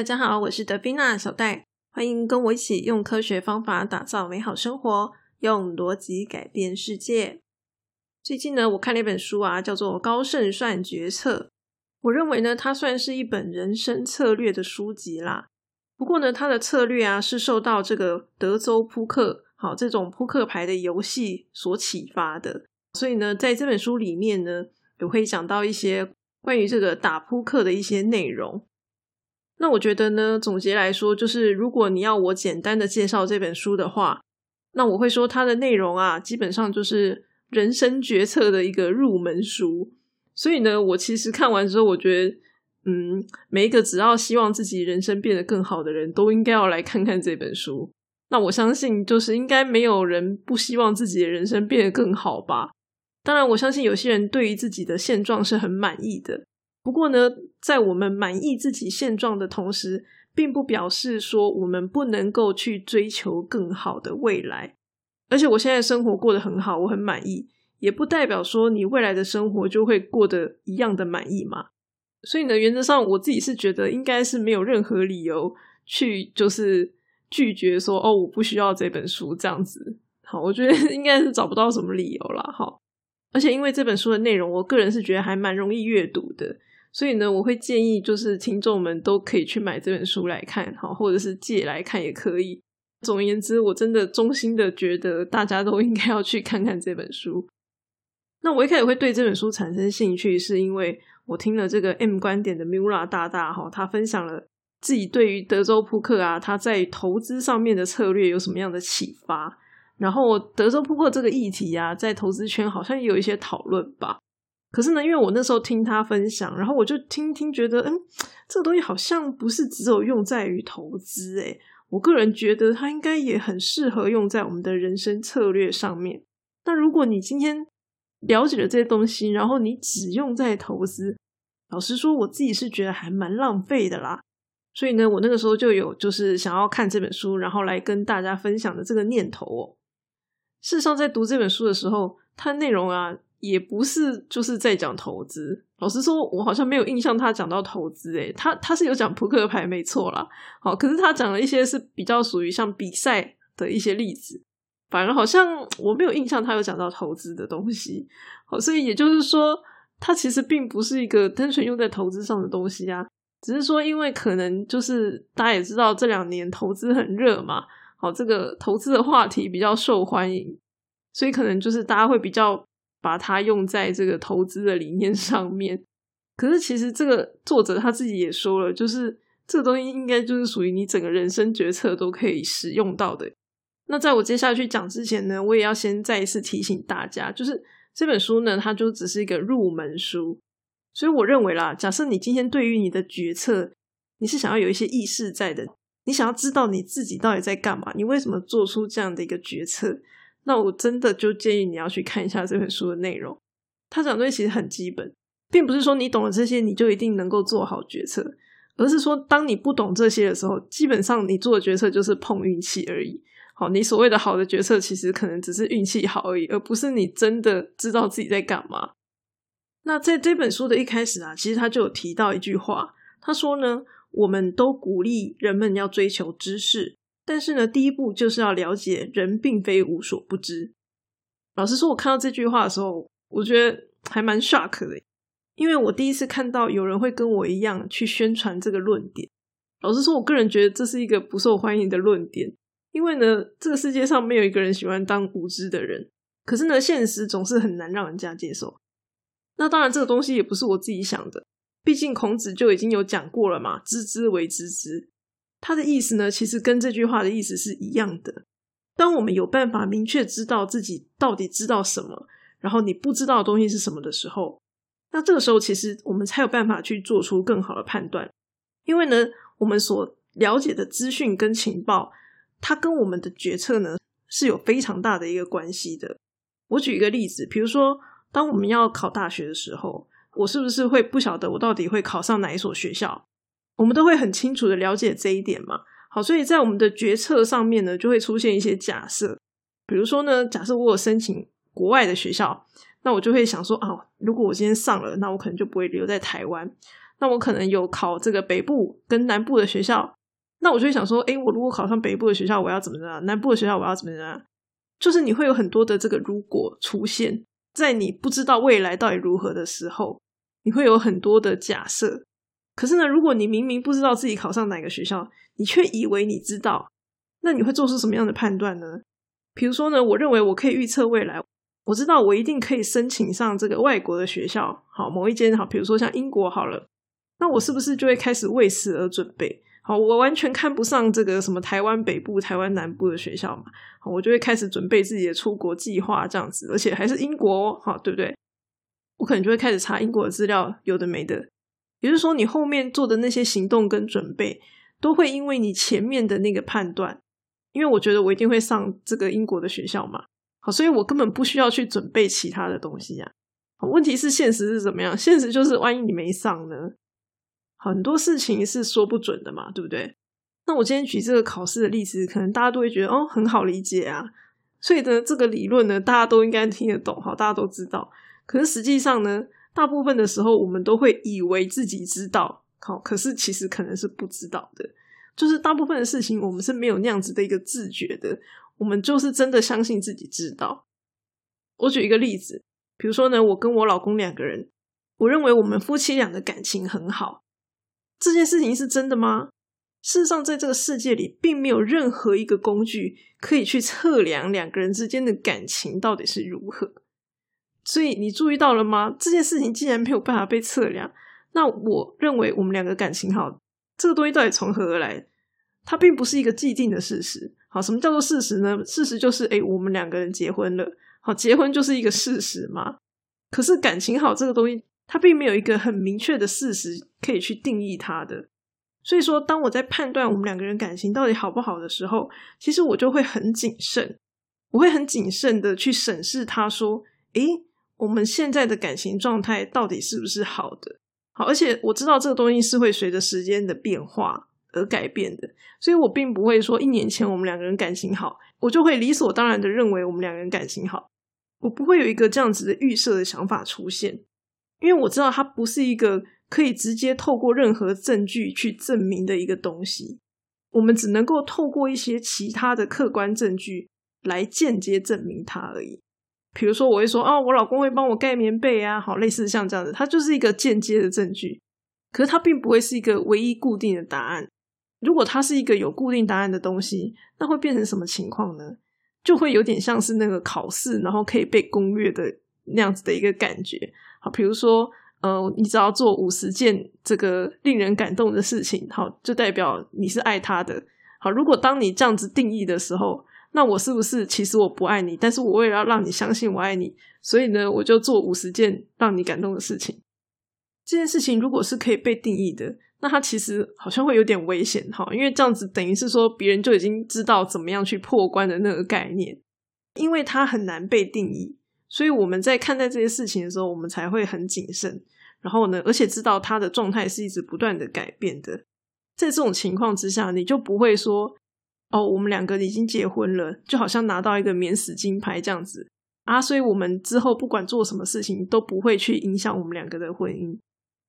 大家好，我是德宾娜小戴，欢迎跟我一起用科学方法打造美好生活，用逻辑改变世界。最近呢，我看了一本书啊，叫做《高胜算决策》。我认为呢，它算是一本人生策略的书籍啦。不过呢，它的策略啊，是受到这个德州扑克好这种扑克牌的游戏所启发的。所以呢，在这本书里面呢，也会讲到一些关于这个打扑克的一些内容。那我觉得呢，总结来说，就是如果你要我简单的介绍这本书的话，那我会说它的内容啊，基本上就是人生决策的一个入门书。所以呢，我其实看完之后，我觉得，嗯，每一个只要希望自己人生变得更好的人都应该要来看看这本书。那我相信，就是应该没有人不希望自己的人生变得更好吧。当然，我相信有些人对于自己的现状是很满意的。不过呢，在我们满意自己现状的同时，并不表示说我们不能够去追求更好的未来。而且我现在生活过得很好，我很满意，也不代表说你未来的生活就会过得一样的满意嘛。所以呢，原则上我自己是觉得应该是没有任何理由去就是拒绝说哦，我不需要这本书这样子。好，我觉得 应该是找不到什么理由了。好，而且因为这本书的内容，我个人是觉得还蛮容易阅读的。所以呢，我会建议就是听众们都可以去买这本书来看，好，或者是借来看也可以。总而言之，我真的衷心的觉得大家都应该要去看看这本书。那我一开始会对这本书产生兴趣，是因为我听了这个 M 观点的 Mura 大大哈，他分享了自己对于德州扑克啊，他在投资上面的策略有什么样的启发。然后德州扑克这个议题啊，在投资圈好像也有一些讨论吧。可是呢，因为我那时候听他分享，然后我就听听觉得，嗯，这个东西好像不是只有用在于投资，诶我个人觉得它应该也很适合用在我们的人生策略上面。那如果你今天了解了这些东西，然后你只用在投资，老实说，我自己是觉得还蛮浪费的啦。所以呢，我那个时候就有就是想要看这本书，然后来跟大家分享的这个念头哦。事实上，在读这本书的时候，它内容啊。也不是就是在讲投资。老实说，我好像没有印象他讲到投资。诶，他他是有讲扑克牌，没错啦。好，可是他讲了一些是比较属于像比赛的一些例子，反而好像我没有印象他有讲到投资的东西。好，所以也就是说，它其实并不是一个单纯用在投资上的东西啊。只是说，因为可能就是大家也知道这两年投资很热嘛，好，这个投资的话题比较受欢迎，所以可能就是大家会比较。把它用在这个投资的理念上面，可是其实这个作者他自己也说了，就是这个东西应该就是属于你整个人生决策都可以使用到的。那在我接下去讲之前呢，我也要先再一次提醒大家，就是这本书呢，它就只是一个入门书，所以我认为啦，假设你今天对于你的决策，你是想要有一些意识在的，你想要知道你自己到底在干嘛，你为什么做出这样的一个决策。那我真的就建议你要去看一下这本书的内容。他讲的东西其实很基本，并不是说你懂了这些你就一定能够做好决策，而是说当你不懂这些的时候，基本上你做的决策就是碰运气而已。好，你所谓的好的决策，其实可能只是运气好而已，而不是你真的知道自己在干嘛。那在这本书的一开始啊，其实他就有提到一句话，他说呢，我们都鼓励人们要追求知识。但是呢，第一步就是要了解人并非无所不知。老实说，我看到这句话的时候，我觉得还蛮 shock 的，因为我第一次看到有人会跟我一样去宣传这个论点。老实说，我个人觉得这是一个不受欢迎的论点，因为呢，这个世界上没有一个人喜欢当无知的人。可是呢，现实总是很难让人家接受。那当然，这个东西也不是我自己想的，毕竟孔子就已经有讲过了嘛，“知之为知之”。他的意思呢，其实跟这句话的意思是一样的。当我们有办法明确知道自己到底知道什么，然后你不知道的东西是什么的时候，那这个时候其实我们才有办法去做出更好的判断。因为呢，我们所了解的资讯跟情报，它跟我们的决策呢是有非常大的一个关系的。我举一个例子，比如说，当我们要考大学的时候，我是不是会不晓得我到底会考上哪一所学校？我们都会很清楚的了解这一点嘛，好，所以在我们的决策上面呢，就会出现一些假设，比如说呢，假设我有申请国外的学校，那我就会想说，哦，如果我今天上了，那我可能就不会留在台湾。那我可能有考这个北部跟南部的学校，那我就会想说，诶，我如果考上北部的学校，我要怎么样？南部的学校我要怎么样？就是你会有很多的这个如果出现在你不知道未来到底如何的时候，你会有很多的假设。可是呢，如果你明明不知道自己考上哪个学校，你却以为你知道，那你会做出什么样的判断呢？比如说呢，我认为我可以预测未来，我知道我一定可以申请上这个外国的学校，好，某一间好，比如说像英国好了，那我是不是就会开始为此而准备？好，我完全看不上这个什么台湾北部、台湾南部的学校嘛，好，我就会开始准备自己的出国计划，这样子，而且还是英国，好，对不对？我可能就会开始查英国的资料，有的没的。也就是说，你后面做的那些行动跟准备，都会因为你前面的那个判断，因为我觉得我一定会上这个英国的学校嘛，好，所以我根本不需要去准备其他的东西呀。问题是现实是怎么样？现实就是万一你没上呢？很多事情是说不准的嘛，对不对？那我今天举这个考试的例子，可能大家都会觉得哦很好理解啊，所以呢，这个理论呢，大家都应该听得懂，好，大家都知道。可是实际上呢？大部分的时候，我们都会以为自己知道，好，可是其实可能是不知道的。就是大部分的事情，我们是没有那样子的一个自觉的。我们就是真的相信自己知道。我举一个例子，比如说呢，我跟我老公两个人，我认为我们夫妻俩的感情很好。这件事情是真的吗？事实上，在这个世界里，并没有任何一个工具可以去测量两个人之间的感情到底是如何。所以你注意到了吗？这件事情既然没有办法被测量，那我认为我们两个感情好，这个东西到底从何而来？它并不是一个既定的事实。好，什么叫做事实呢？事实就是，哎，我们两个人结婚了。好，结婚就是一个事实嘛。可是感情好这个东西，它并没有一个很明确的事实可以去定义它的。所以说，当我在判断我们两个人感情到底好不好的时候，其实我就会很谨慎，我会很谨慎的去审视他说，诶。我们现在的感情状态到底是不是好的？好，而且我知道这个东西是会随着时间的变化而改变的，所以我并不会说一年前我们两个人感情好，我就会理所当然的认为我们两个人感情好，我不会有一个这样子的预设的想法出现，因为我知道它不是一个可以直接透过任何证据去证明的一个东西，我们只能够透过一些其他的客观证据来间接证明它而已。比如说，我会说哦，我老公会帮我盖棉被啊，好，类似像这样子，它就是一个间接的证据，可是它并不会是一个唯一固定的答案。如果它是一个有固定答案的东西，那会变成什么情况呢？就会有点像是那个考试，然后可以被攻略的那样子的一个感觉。好，比如说，呃，你只要做五十件这个令人感动的事情，好，就代表你是爱他的。好，如果当你这样子定义的时候。那我是不是其实我不爱你，但是我为了要让你相信我爱你，所以呢，我就做五十件让你感动的事情。这件事情如果是可以被定义的，那它其实好像会有点危险哈，因为这样子等于是说别人就已经知道怎么样去破关的那个概念，因为它很难被定义，所以我们在看待这些事情的时候，我们才会很谨慎。然后呢，而且知道它的状态是一直不断的改变的，在这种情况之下，你就不会说。哦，我们两个已经结婚了，就好像拿到一个免死金牌这样子啊，所以我们之后不管做什么事情都不会去影响我们两个的婚姻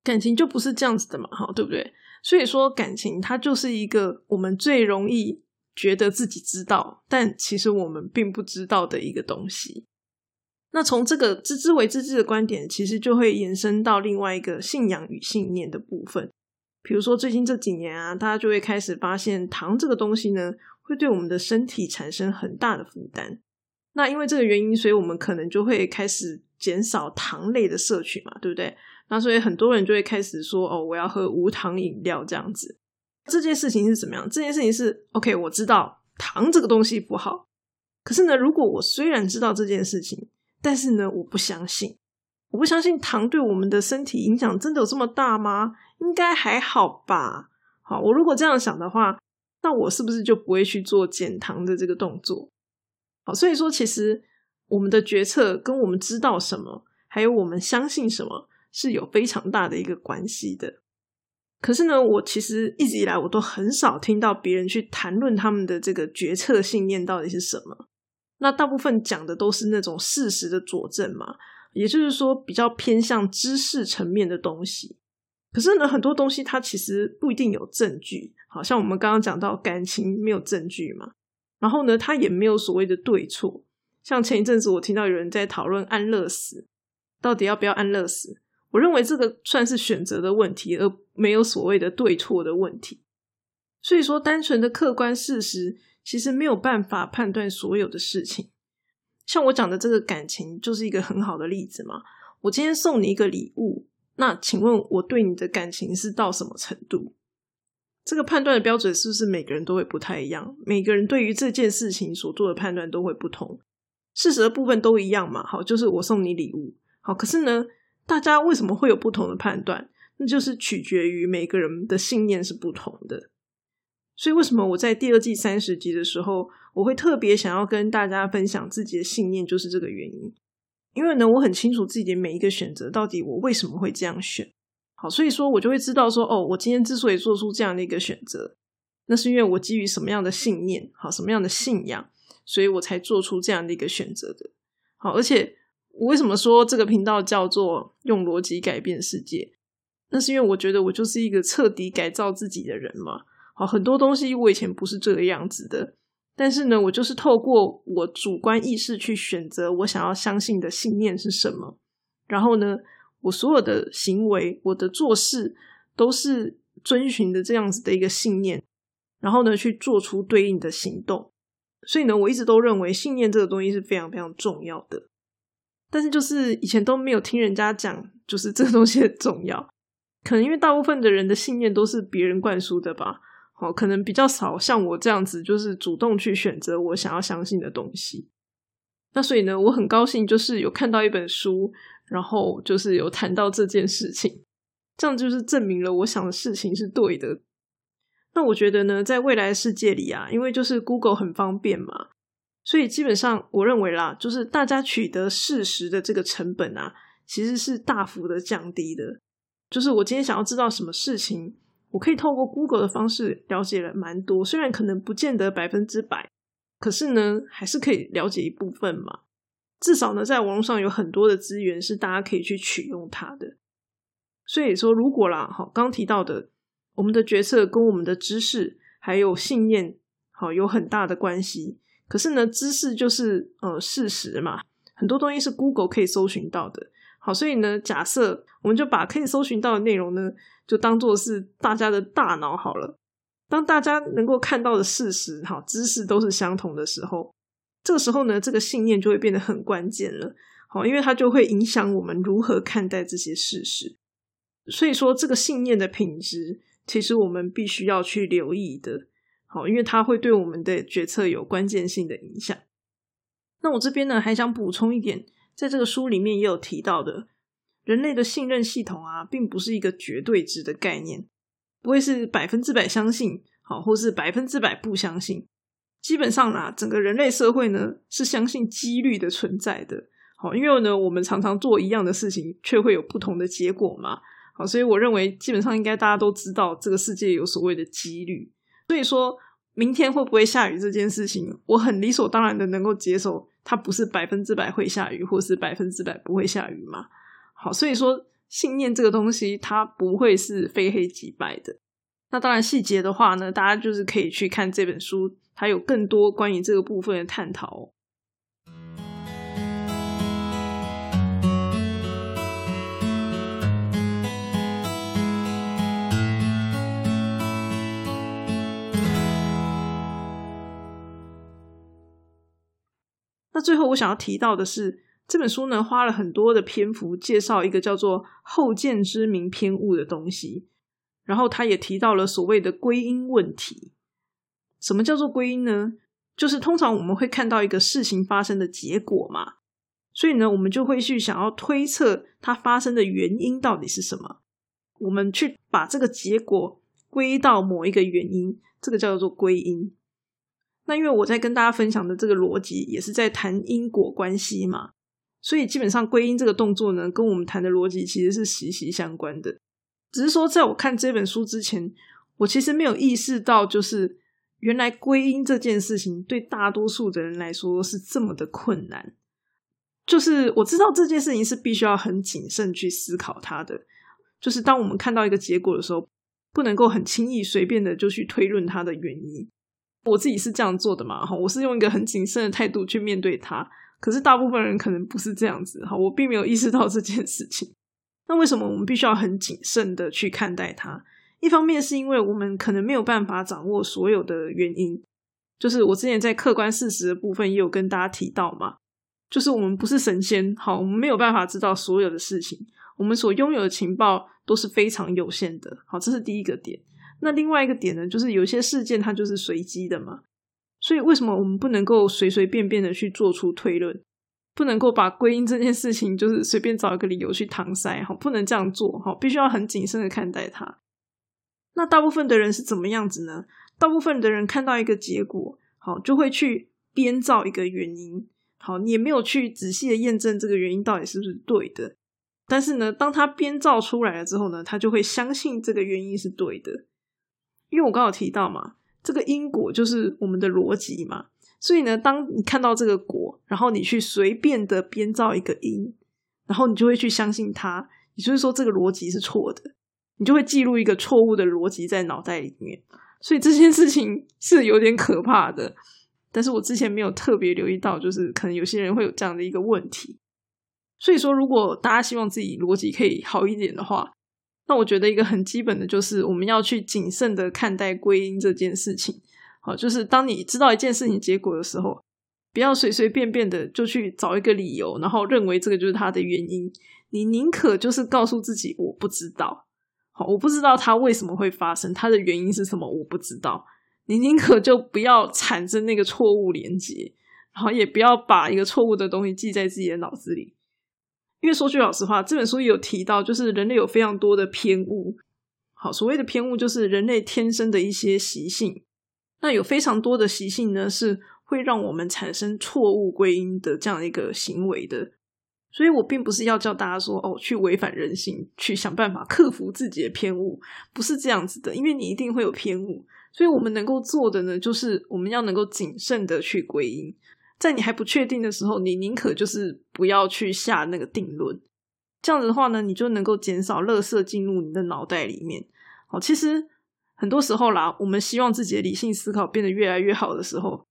感情，就不是这样子的嘛，哈，对不对？所以说感情它就是一个我们最容易觉得自己知道，但其实我们并不知道的一个东西。那从这个知之为知之的观点，其实就会延伸到另外一个信仰与信念的部分。比如说最近这几年啊，大家就会开始发现糖这个东西呢。会对我们的身体产生很大的负担。那因为这个原因，所以我们可能就会开始减少糖类的摄取嘛，对不对？那所以很多人就会开始说：“哦，我要喝无糖饮料。”这样子，这件事情是怎么样？这件事情是 OK，我知道糖这个东西不好。可是呢，如果我虽然知道这件事情，但是呢，我不相信，我不相信糖对我们的身体影响真的有这么大吗？应该还好吧。好，我如果这样想的话。那我是不是就不会去做减糖的这个动作？好，所以说其实我们的决策跟我们知道什么，还有我们相信什么是有非常大的一个关系的。可是呢，我其实一直以来我都很少听到别人去谈论他们的这个决策信念到底是什么。那大部分讲的都是那种事实的佐证嘛，也就是说比较偏向知识层面的东西。可是呢，很多东西它其实不一定有证据，好像我们刚刚讲到感情没有证据嘛，然后呢，它也没有所谓的对错。像前一阵子我听到有人在讨论安乐死，到底要不要安乐死？我认为这个算是选择的问题，而没有所谓的对错的问题。所以说，单纯的客观事实其实没有办法判断所有的事情。像我讲的这个感情，就是一个很好的例子嘛。我今天送你一个礼物。那请问我对你的感情是到什么程度？这个判断的标准是不是每个人都会不太一样？每个人对于这件事情所做的判断都会不同。事实的部分都一样嘛？好，就是我送你礼物。好，可是呢，大家为什么会有不同的判断？那就是取决于每个人的信念是不同的。所以，为什么我在第二季三十集的时候，我会特别想要跟大家分享自己的信念，就是这个原因。因为呢，我很清楚自己的每一个选择到底我为什么会这样选，好，所以说我就会知道说，哦，我今天之所以做出这样的一个选择，那是因为我基于什么样的信念，好，什么样的信仰，所以我才做出这样的一个选择的。好，而且我为什么说这个频道叫做用逻辑改变世界？那是因为我觉得我就是一个彻底改造自己的人嘛。好，很多东西我以前不是这个样子的。但是呢，我就是透过我主观意识去选择我想要相信的信念是什么，然后呢，我所有的行为、我的做事都是遵循的这样子的一个信念，然后呢，去做出对应的行动。所以呢，我一直都认为信念这个东西是非常非常重要的。但是就是以前都没有听人家讲，就是这个东西很重要，可能因为大部分的人的信念都是别人灌输的吧。哦，可能比较少像我这样子，就是主动去选择我想要相信的东西。那所以呢，我很高兴，就是有看到一本书，然后就是有谈到这件事情，这样就是证明了我想的事情是对的。那我觉得呢，在未来世界里啊，因为就是 Google 很方便嘛，所以基本上我认为啦，就是大家取得事实的这个成本啊，其实是大幅的降低的。就是我今天想要知道什么事情。我可以透过 Google 的方式了解了蛮多，虽然可能不见得百分之百，可是呢，还是可以了解一部分嘛。至少呢，在网络上有很多的资源是大家可以去取用它的。所以说，如果啦，好，刚提到的，我们的决策跟我们的知识还有信念，好，有很大的关系。可是呢，知识就是呃事实嘛，很多东西是 Google 可以搜寻到的。好，所以呢，假设我们就把可以搜寻到的内容呢。就当做是大家的大脑好了。当大家能够看到的事实、哈知识都是相同的时候，这个时候呢，这个信念就会变得很关键了。好，因为它就会影响我们如何看待这些事实。所以说，这个信念的品质，其实我们必须要去留意的。好，因为它会对我们的决策有关键性的影响。那我这边呢，还想补充一点，在这个书里面也有提到的。人类的信任系统啊，并不是一个绝对值的概念，不会是百分之百相信，好，或是百分之百不相信。基本上啦，整个人类社会呢，是相信几率的存在的。好，因为呢，我们常常做一样的事情，却会有不同的结果嘛。好，所以我认为，基本上应该大家都知道，这个世界有所谓的几率。所以说明天会不会下雨这件事情，我很理所当然的能够接受，它不是百分之百会下雨，或是百分之百不会下雨嘛。好，所以说信念这个东西，它不会是非黑即白的。那当然，细节的话呢，大家就是可以去看这本书，它有更多关于这个部分的探讨。那最后，我想要提到的是。这本书呢，花了很多的篇幅介绍一个叫做后见之明偏误的东西，然后他也提到了所谓的归因问题。什么叫做归因呢？就是通常我们会看到一个事情发生的结果嘛，所以呢，我们就会去想要推测它发生的原因到底是什么。我们去把这个结果归到某一个原因，这个叫做归因。那因为我在跟大家分享的这个逻辑，也是在谈因果关系嘛。所以基本上归因这个动作呢，跟我们谈的逻辑其实是息息相关的。只是说，在我看这本书之前，我其实没有意识到，就是原来归因这件事情对大多数的人来说是这么的困难。就是我知道这件事情是必须要很谨慎去思考它的，就是当我们看到一个结果的时候，不能够很轻易随便的就去推论它的原因。我自己是这样做的嘛，哈，我是用一个很谨慎的态度去面对它。可是大部分人可能不是这样子，哈，我并没有意识到这件事情。那为什么我们必须要很谨慎的去看待它？一方面是因为我们可能没有办法掌握所有的原因，就是我之前在客观事实的部分也有跟大家提到嘛，就是我们不是神仙，好，我们没有办法知道所有的事情，我们所拥有的情报都是非常有限的，好，这是第一个点。那另外一个点呢，就是有些事件它就是随机的嘛。所以，为什么我们不能够随随便便的去做出推论？不能够把归因这件事情就是随便找一个理由去搪塞哈，不能这样做哈，必须要很谨慎的看待它。那大部分的人是怎么样子呢？大部分的人看到一个结果，好就会去编造一个原因，好你也没有去仔细的验证这个原因到底是不是对的。但是呢，当他编造出来了之后呢，他就会相信这个原因是对的，因为我刚好提到嘛。这个因果就是我们的逻辑嘛，所以呢，当你看到这个果，然后你去随便的编造一个因，然后你就会去相信它，也就是说这个逻辑是错的，你就会记录一个错误的逻辑在脑袋里面，所以这件事情是有点可怕的。但是我之前没有特别留意到，就是可能有些人会有这样的一个问题，所以说如果大家希望自己逻辑可以好一点的话。那我觉得一个很基本的就是我们要去谨慎的看待归因这件事情。好，就是当你知道一件事情结果的时候，不要随随便便的就去找一个理由，然后认为这个就是它的原因。你宁可就是告诉自己我不知道，好，我不知道它为什么会发生，它的原因是什么，我不知道。你宁可就不要产生那个错误连接，然后也不要把一个错误的东西记在自己的脑子里。因为说句老实话，这本书有提到，就是人类有非常多的偏误。好，所谓的偏误就是人类天生的一些习性。那有非常多的习性呢，是会让我们产生错误归因的这样一个行为的。所以我并不是要叫大家说哦，去违反人性，去想办法克服自己的偏误，不是这样子的。因为你一定会有偏误，所以我们能够做的呢，就是我们要能够谨慎的去归因。在你还不确定的时候，你宁可就是不要去下那个定论。这样子的话呢，你就能够减少垃圾进入你的脑袋里面。好，其实很多时候啦，我们希望自己的理性思考变得越来越好的时候，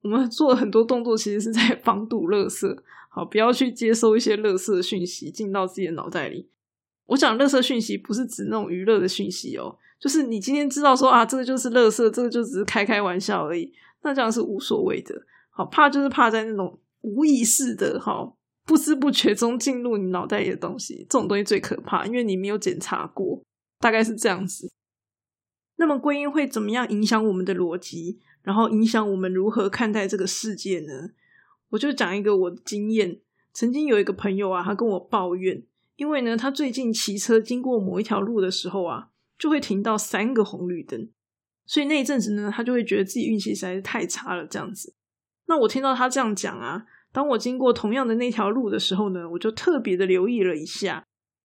我们做很多动作，其实是在防堵垃圾。好，不要去接收一些垃圾讯息进到自己的脑袋里。我讲垃圾讯息不是指那种娱乐的讯息哦，就是你今天知道说啊，这个就是垃圾，这个就只是开开玩笑而已，那这样是无所谓的。好怕就是怕在那种无意识的哈，不知不觉中进入你脑袋里的东西，这种东西最可怕，因为你没有检查过，大概是这样子。那么归因会怎么样影响我们的逻辑，然后影响我们如何看待这个世界呢？我就讲一个我的经验，曾经有一个朋友啊，他跟我抱怨，因为呢，他最近骑车经过某一条路的时候啊，就会停到三个红绿灯，所以那一阵子呢，他就会觉得自己运气实在是太差了，这样子。那我听到他这样讲啊，当我经过同样的那条路的时候呢，我就特别的留意了一下。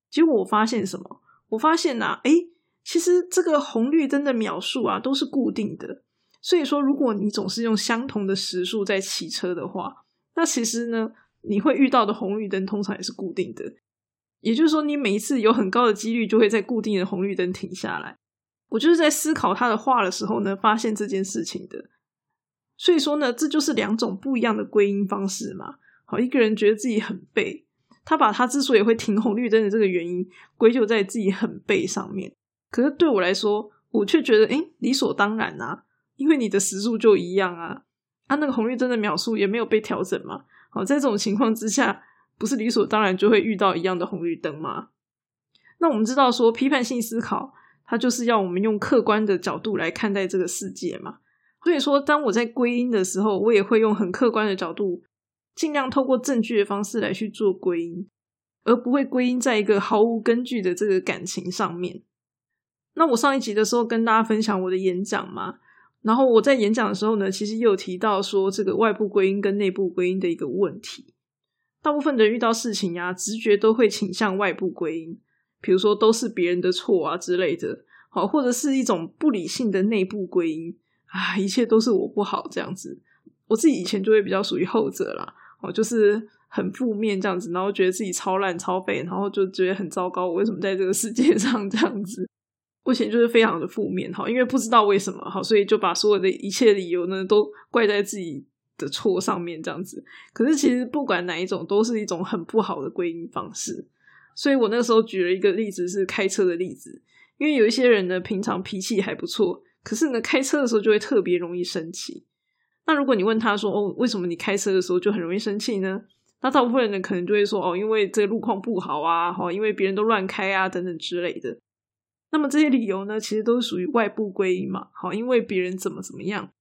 结果我发现什么？我发现呐，诶，其实这个红绿灯的秒数啊都是固定的。所以说，如果你总是用相同的时速在骑车的话，那其实呢，你会遇到的红绿灯通常也是固定的。也就是说，你每一次有很高的几率就会在固定的红绿灯停下来。我就是在思考他的话的时候呢，发现这件事情的。所以说呢，这就是两种不一样的归因方式嘛。好，一个人觉得自己很背，他把他之所以会停红绿灯的这个原因归咎在自己很背上面。可是对我来说，我却觉得，哎，理所当然啊，因为你的时速就一样啊，啊，那个红绿灯的秒数也没有被调整嘛。好，在这种情况之下，不是理所当然就会遇到一样的红绿灯吗？那我们知道说，批判性思考，它就是要我们用客观的角度来看待这个世界嘛。所以说，当我在归因的时候，我也会用很客观的角度，尽量透过证据的方式来去做归因，而不会归因在一个毫无根据的这个感情上面。那我上一集的时候跟大家分享我的演讲嘛，然后我在演讲的时候呢，其实也有提到说这个外部归因跟内部归因的一个问题。大部分人遇到事情呀，直觉都会倾向外部归因，比如说都是别人的错啊之类的，好，或者是一种不理性的内部归因。啊，一切都是我不好这样子，我自己以前就会比较属于后者啦。哦，就是很负面这样子，然后觉得自己超烂超废，然后就觉得很糟糕，我为什么在这个世界 上这样子？目前就是非常的负面哈，因为不知道为什么哈，所以就把所有的一切理由呢都怪在自己的错上面这样子。可是其实不管哪一种，都是一种很不好的归因方式。所以我那时候举了一个例子是开车的例子，因为有一些人呢平常脾气还不错，可是呢开车的时候就会特别容易生气。那如果你问他说哦，为什么你开车的时候就很容易生气呢？那大部分人呢可能就会说哦，因为这个路况不好啊，哈，因为别人都乱开啊等等之类的。那么这些理由呢，其实都是属于外部归因嘛，好，因为别人怎么怎么样。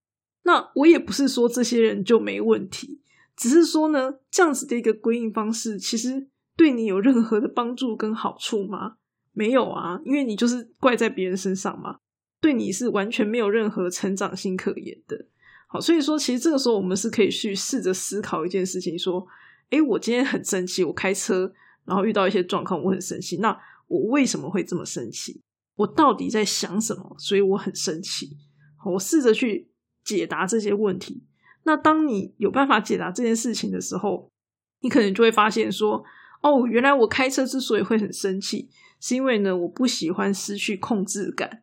那我也不是说这些人就没问题，只是说呢，这样子的一个归因方式，其实对你有任何的帮助跟好处吗？没有啊，因为你就是怪在别人身上嘛，对你是完全没有任何成长性可言的。好，所以说其实这个时候我们是可以去试着思考一件事情，说，诶，我今天很生气，我开车然后遇到一些状况，我很生气，那我为什么会这么生气？我到底在想什么？所以我很生气。我试着去解答这些问题。那当你有办法解答这件事情的时候，你可能就会发现说：“哦，原来我开车之所以会很生气，是因为呢，我不喜欢失去控制感。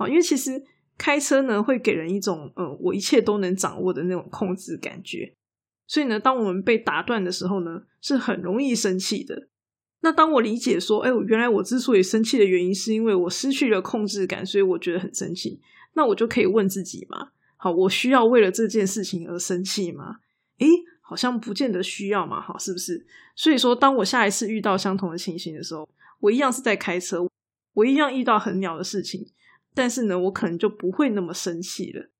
好，因为其实开车呢，会给人一种嗯，我一切都能掌握的那种控制感觉。所以呢，当我们被打断的时候呢，是很容易生气的。”那当我理解说，哎，原来我之所以生气的原因，是因为我失去了控制感，所以我觉得很生气。那我就可以问自己嘛，好，我需要为了这件事情而生气吗？诶，好像不见得需要嘛，好，是不是？所以说，当我下一次遇到相同的情形的时候，我一样是在开车，我一样遇到很鸟的事情，但是呢，我可能就不会那么生气了，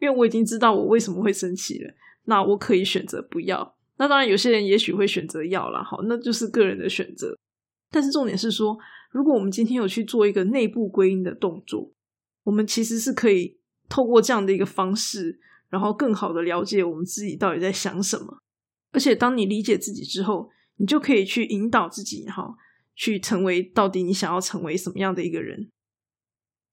因为我已经知道我为什么会生气了。那我可以选择不要。那当然，有些人也许会选择要了，好，那就是个人的选择。但是重点是说，如果我们今天有去做一个内部归因的动作，我们其实是可以透过这样的一个方式，然后更好的了解我们自己到底在想什么。而且，当你理解自己之后，你就可以去引导自己，哈，去成为到底你想要成为什么样的一个人。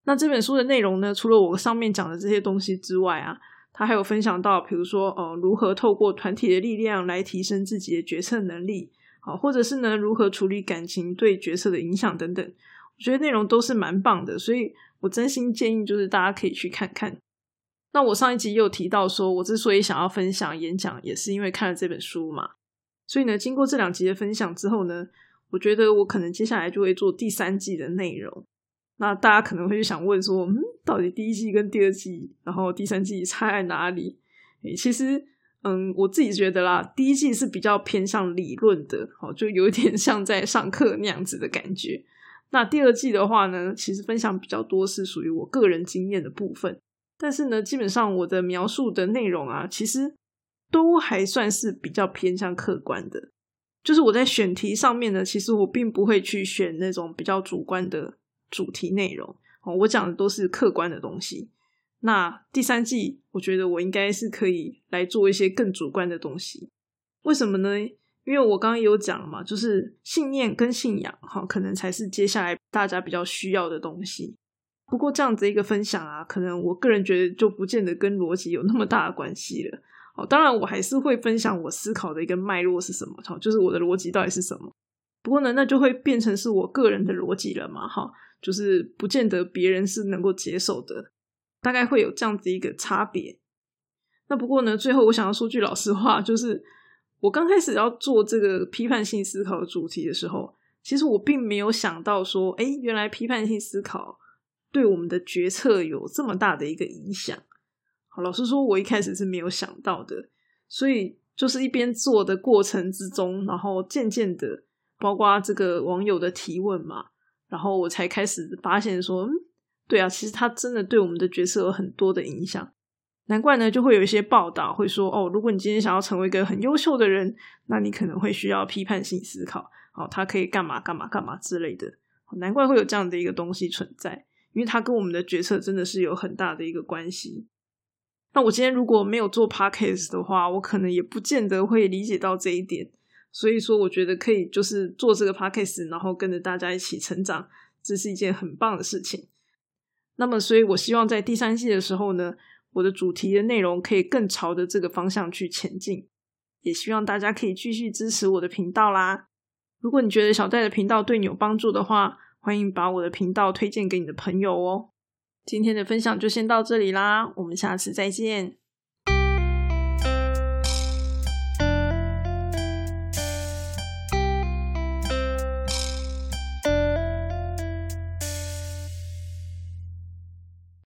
那这本书的内容呢，除了我上面讲的这些东西之外啊。他还有分享到，比如说，呃，如何透过团体的力量来提升自己的决策能力，好，或者是呢，如何处理感情对决策的影响等等。我觉得内容都是蛮棒的，所以我真心建议就是大家可以去看看。那我上一集也有提到，说我之所以想要分享演讲，也是因为看了这本书嘛。所以呢，经过这两集的分享之后呢，我觉得我可能接下来就会做第三季的内容。那大家可能会想问说，嗯，到底第一季跟第二季，然后第三季差在哪里？诶，其实，嗯，我自己觉得啦，第一季是比较偏向理论的，哦，就有点 像在上课那样子的感觉。那第二季的话呢，其实分享比较多是属于我个人经验的部分，但是呢，基本上我的描述的内容啊，其实都还算是比较偏向客观的。就是我在选题上面呢，其实我并不会去选那种比较主观的。主题内容哦，我讲的都是客观的东西。那第三季，我觉得我应该是可以来做一些更主观的东西。为什么呢？因为我刚刚有讲嘛，就是信念跟信仰哈，可能才是接下来大家比较需要的东西。不过这样子一个分享啊，可能我个人觉得就不见得跟逻辑有那么大的关系了。哦，当然我还是会分享我思考的一个脉络是什么，哈，就是我的逻辑到底是什么。不过呢，那就会变成是我个人的逻辑了嘛，哈。就是不见得别人是能够接受的，大概会有这样子一个差别。那不过呢，最后我想要说句老实话，就是我刚开始要做这个批判性思考的主题的时候，其实我并没有想到说，哎，原来批判性思考对我们的决策有这么大的一个影响。好，老实说，我一开始是没有想到的。所以就是一边做的过程之中，然后渐渐的，包括这个网友的提问嘛。然后我才开始发现说，嗯，对啊，其实他真的对我们的角色有很多的影响。难怪呢，就会有一些报道会说，哦，如果你今天想要成为一个很优秀的人，那你可能会需要批判性思考，哦，他可以干嘛干嘛干嘛之类的。难怪会有这样的一个东西存在，因为它跟我们的决策真的是有很大的一个关系。那我今天如果没有做 podcast 的话，我可能也不见得会理解到这一点。所以说，我觉得可以就是做这个 podcast，然后跟着大家一起成长，这是一件很棒的事情。那么，所以我希望在第三季的时候呢，我的主题的内容可以更朝着这个方向去前进。也希望大家可以继续支持我的频道啦。如果你觉得小戴的频道对你有帮助的话，欢迎把我的频道推荐给你的朋友哦。今天的分享就先到这里啦，我们下次再见。